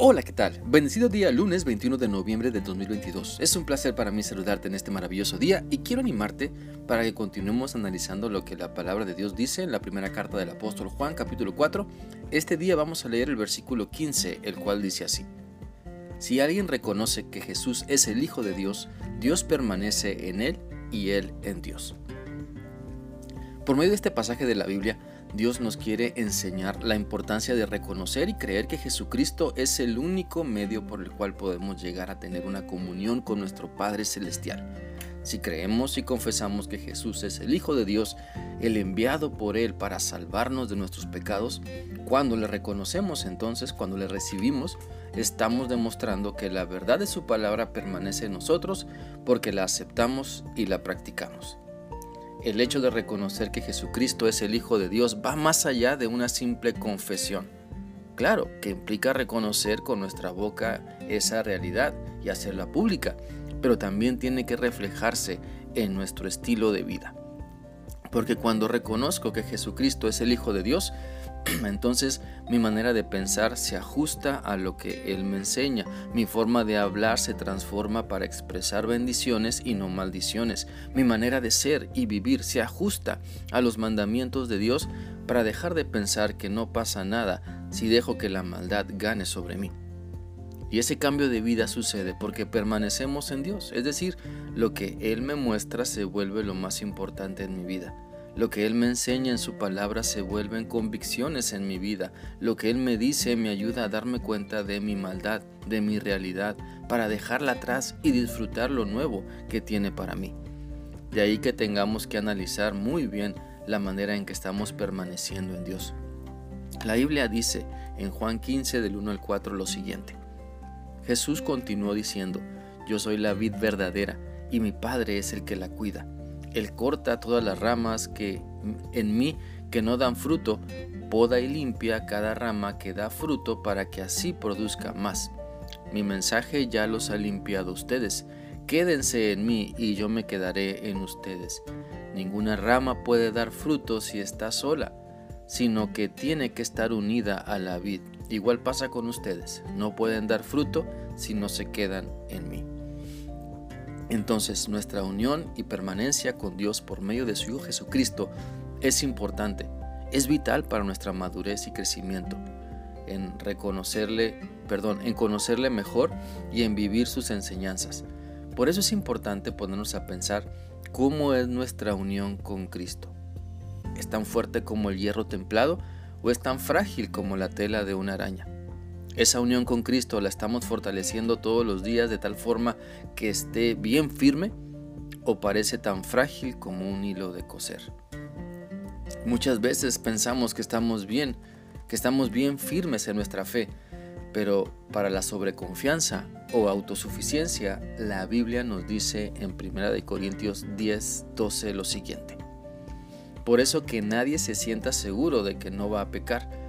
Hola, ¿qué tal? Bendecido día lunes 21 de noviembre de 2022. Es un placer para mí saludarte en este maravilloso día y quiero animarte para que continuemos analizando lo que la palabra de Dios dice en la primera carta del apóstol Juan capítulo 4. Este día vamos a leer el versículo 15, el cual dice así. Si alguien reconoce que Jesús es el Hijo de Dios, Dios permanece en él y él en Dios. Por medio de este pasaje de la Biblia, Dios nos quiere enseñar la importancia de reconocer y creer que Jesucristo es el único medio por el cual podemos llegar a tener una comunión con nuestro Padre Celestial. Si creemos y confesamos que Jesús es el Hijo de Dios, el enviado por Él para salvarnos de nuestros pecados, cuando le reconocemos entonces, cuando le recibimos, estamos demostrando que la verdad de su palabra permanece en nosotros porque la aceptamos y la practicamos. El hecho de reconocer que Jesucristo es el Hijo de Dios va más allá de una simple confesión. Claro, que implica reconocer con nuestra boca esa realidad y hacerla pública, pero también tiene que reflejarse en nuestro estilo de vida. Porque cuando reconozco que Jesucristo es el Hijo de Dios, entonces mi manera de pensar se ajusta a lo que Él me enseña. Mi forma de hablar se transforma para expresar bendiciones y no maldiciones. Mi manera de ser y vivir se ajusta a los mandamientos de Dios para dejar de pensar que no pasa nada si dejo que la maldad gane sobre mí. Y ese cambio de vida sucede porque permanecemos en Dios, es decir, lo que Él me muestra se vuelve lo más importante en mi vida. Lo que Él me enseña en su palabra se vuelven convicciones en mi vida. Lo que Él me dice me ayuda a darme cuenta de mi maldad, de mi realidad, para dejarla atrás y disfrutar lo nuevo que tiene para mí. De ahí que tengamos que analizar muy bien la manera en que estamos permaneciendo en Dios. La Biblia dice en Juan 15 del 1 al 4 lo siguiente. Jesús continuó diciendo, Yo soy la vid verdadera y mi Padre es el que la cuida. Él corta todas las ramas que en mí que no dan fruto, poda y limpia cada rama que da fruto para que así produzca más. Mi mensaje ya los ha limpiado ustedes. Quédense en mí y yo me quedaré en ustedes. Ninguna rama puede dar fruto si está sola, sino que tiene que estar unida a la vid. Igual pasa con ustedes. No pueden dar fruto si no se quedan en mí. Entonces nuestra unión y permanencia con Dios por medio de su Hijo Jesucristo es importante, es vital para nuestra madurez y crecimiento, en reconocerle, perdón, en conocerle mejor y en vivir sus enseñanzas. Por eso es importante ponernos a pensar cómo es nuestra unión con Cristo. ¿Es tan fuerte como el hierro templado o es tan frágil como la tela de una araña? Esa unión con Cristo la estamos fortaleciendo todos los días de tal forma que esté bien firme o parece tan frágil como un hilo de coser. Muchas veces pensamos que estamos bien, que estamos bien firmes en nuestra fe, pero para la sobreconfianza o autosuficiencia, la Biblia nos dice en 1 Corintios 10, 12 lo siguiente. Por eso que nadie se sienta seguro de que no va a pecar,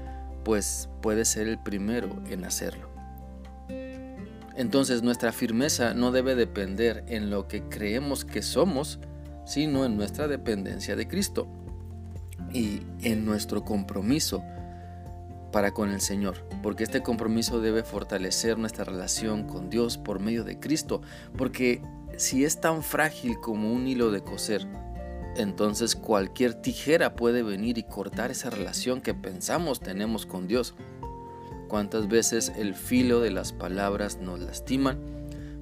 pues puede ser el primero en hacerlo. Entonces nuestra firmeza no debe depender en lo que creemos que somos, sino en nuestra dependencia de Cristo y en nuestro compromiso para con el Señor, porque este compromiso debe fortalecer nuestra relación con Dios por medio de Cristo, porque si es tan frágil como un hilo de coser, entonces cualquier tijera puede venir y cortar esa relación que pensamos tenemos con Dios. ¿Cuántas veces el filo de las palabras nos lastiman?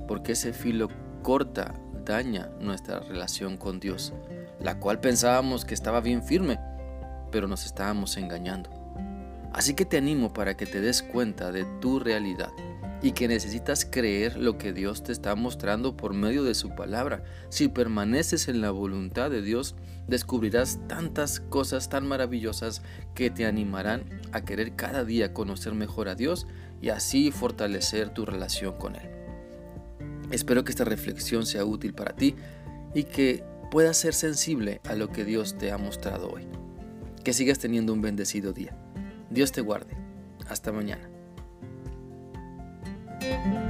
Porque ese filo corta, daña nuestra relación con Dios, la cual pensábamos que estaba bien firme, pero nos estábamos engañando. Así que te animo para que te des cuenta de tu realidad y que necesitas creer lo que Dios te está mostrando por medio de su palabra. Si permaneces en la voluntad de Dios, descubrirás tantas cosas tan maravillosas que te animarán a querer cada día conocer mejor a Dios y así fortalecer tu relación con Él. Espero que esta reflexión sea útil para ti y que puedas ser sensible a lo que Dios te ha mostrado hoy. Que sigas teniendo un bendecido día. Dios te guarde. Hasta mañana. Thank you.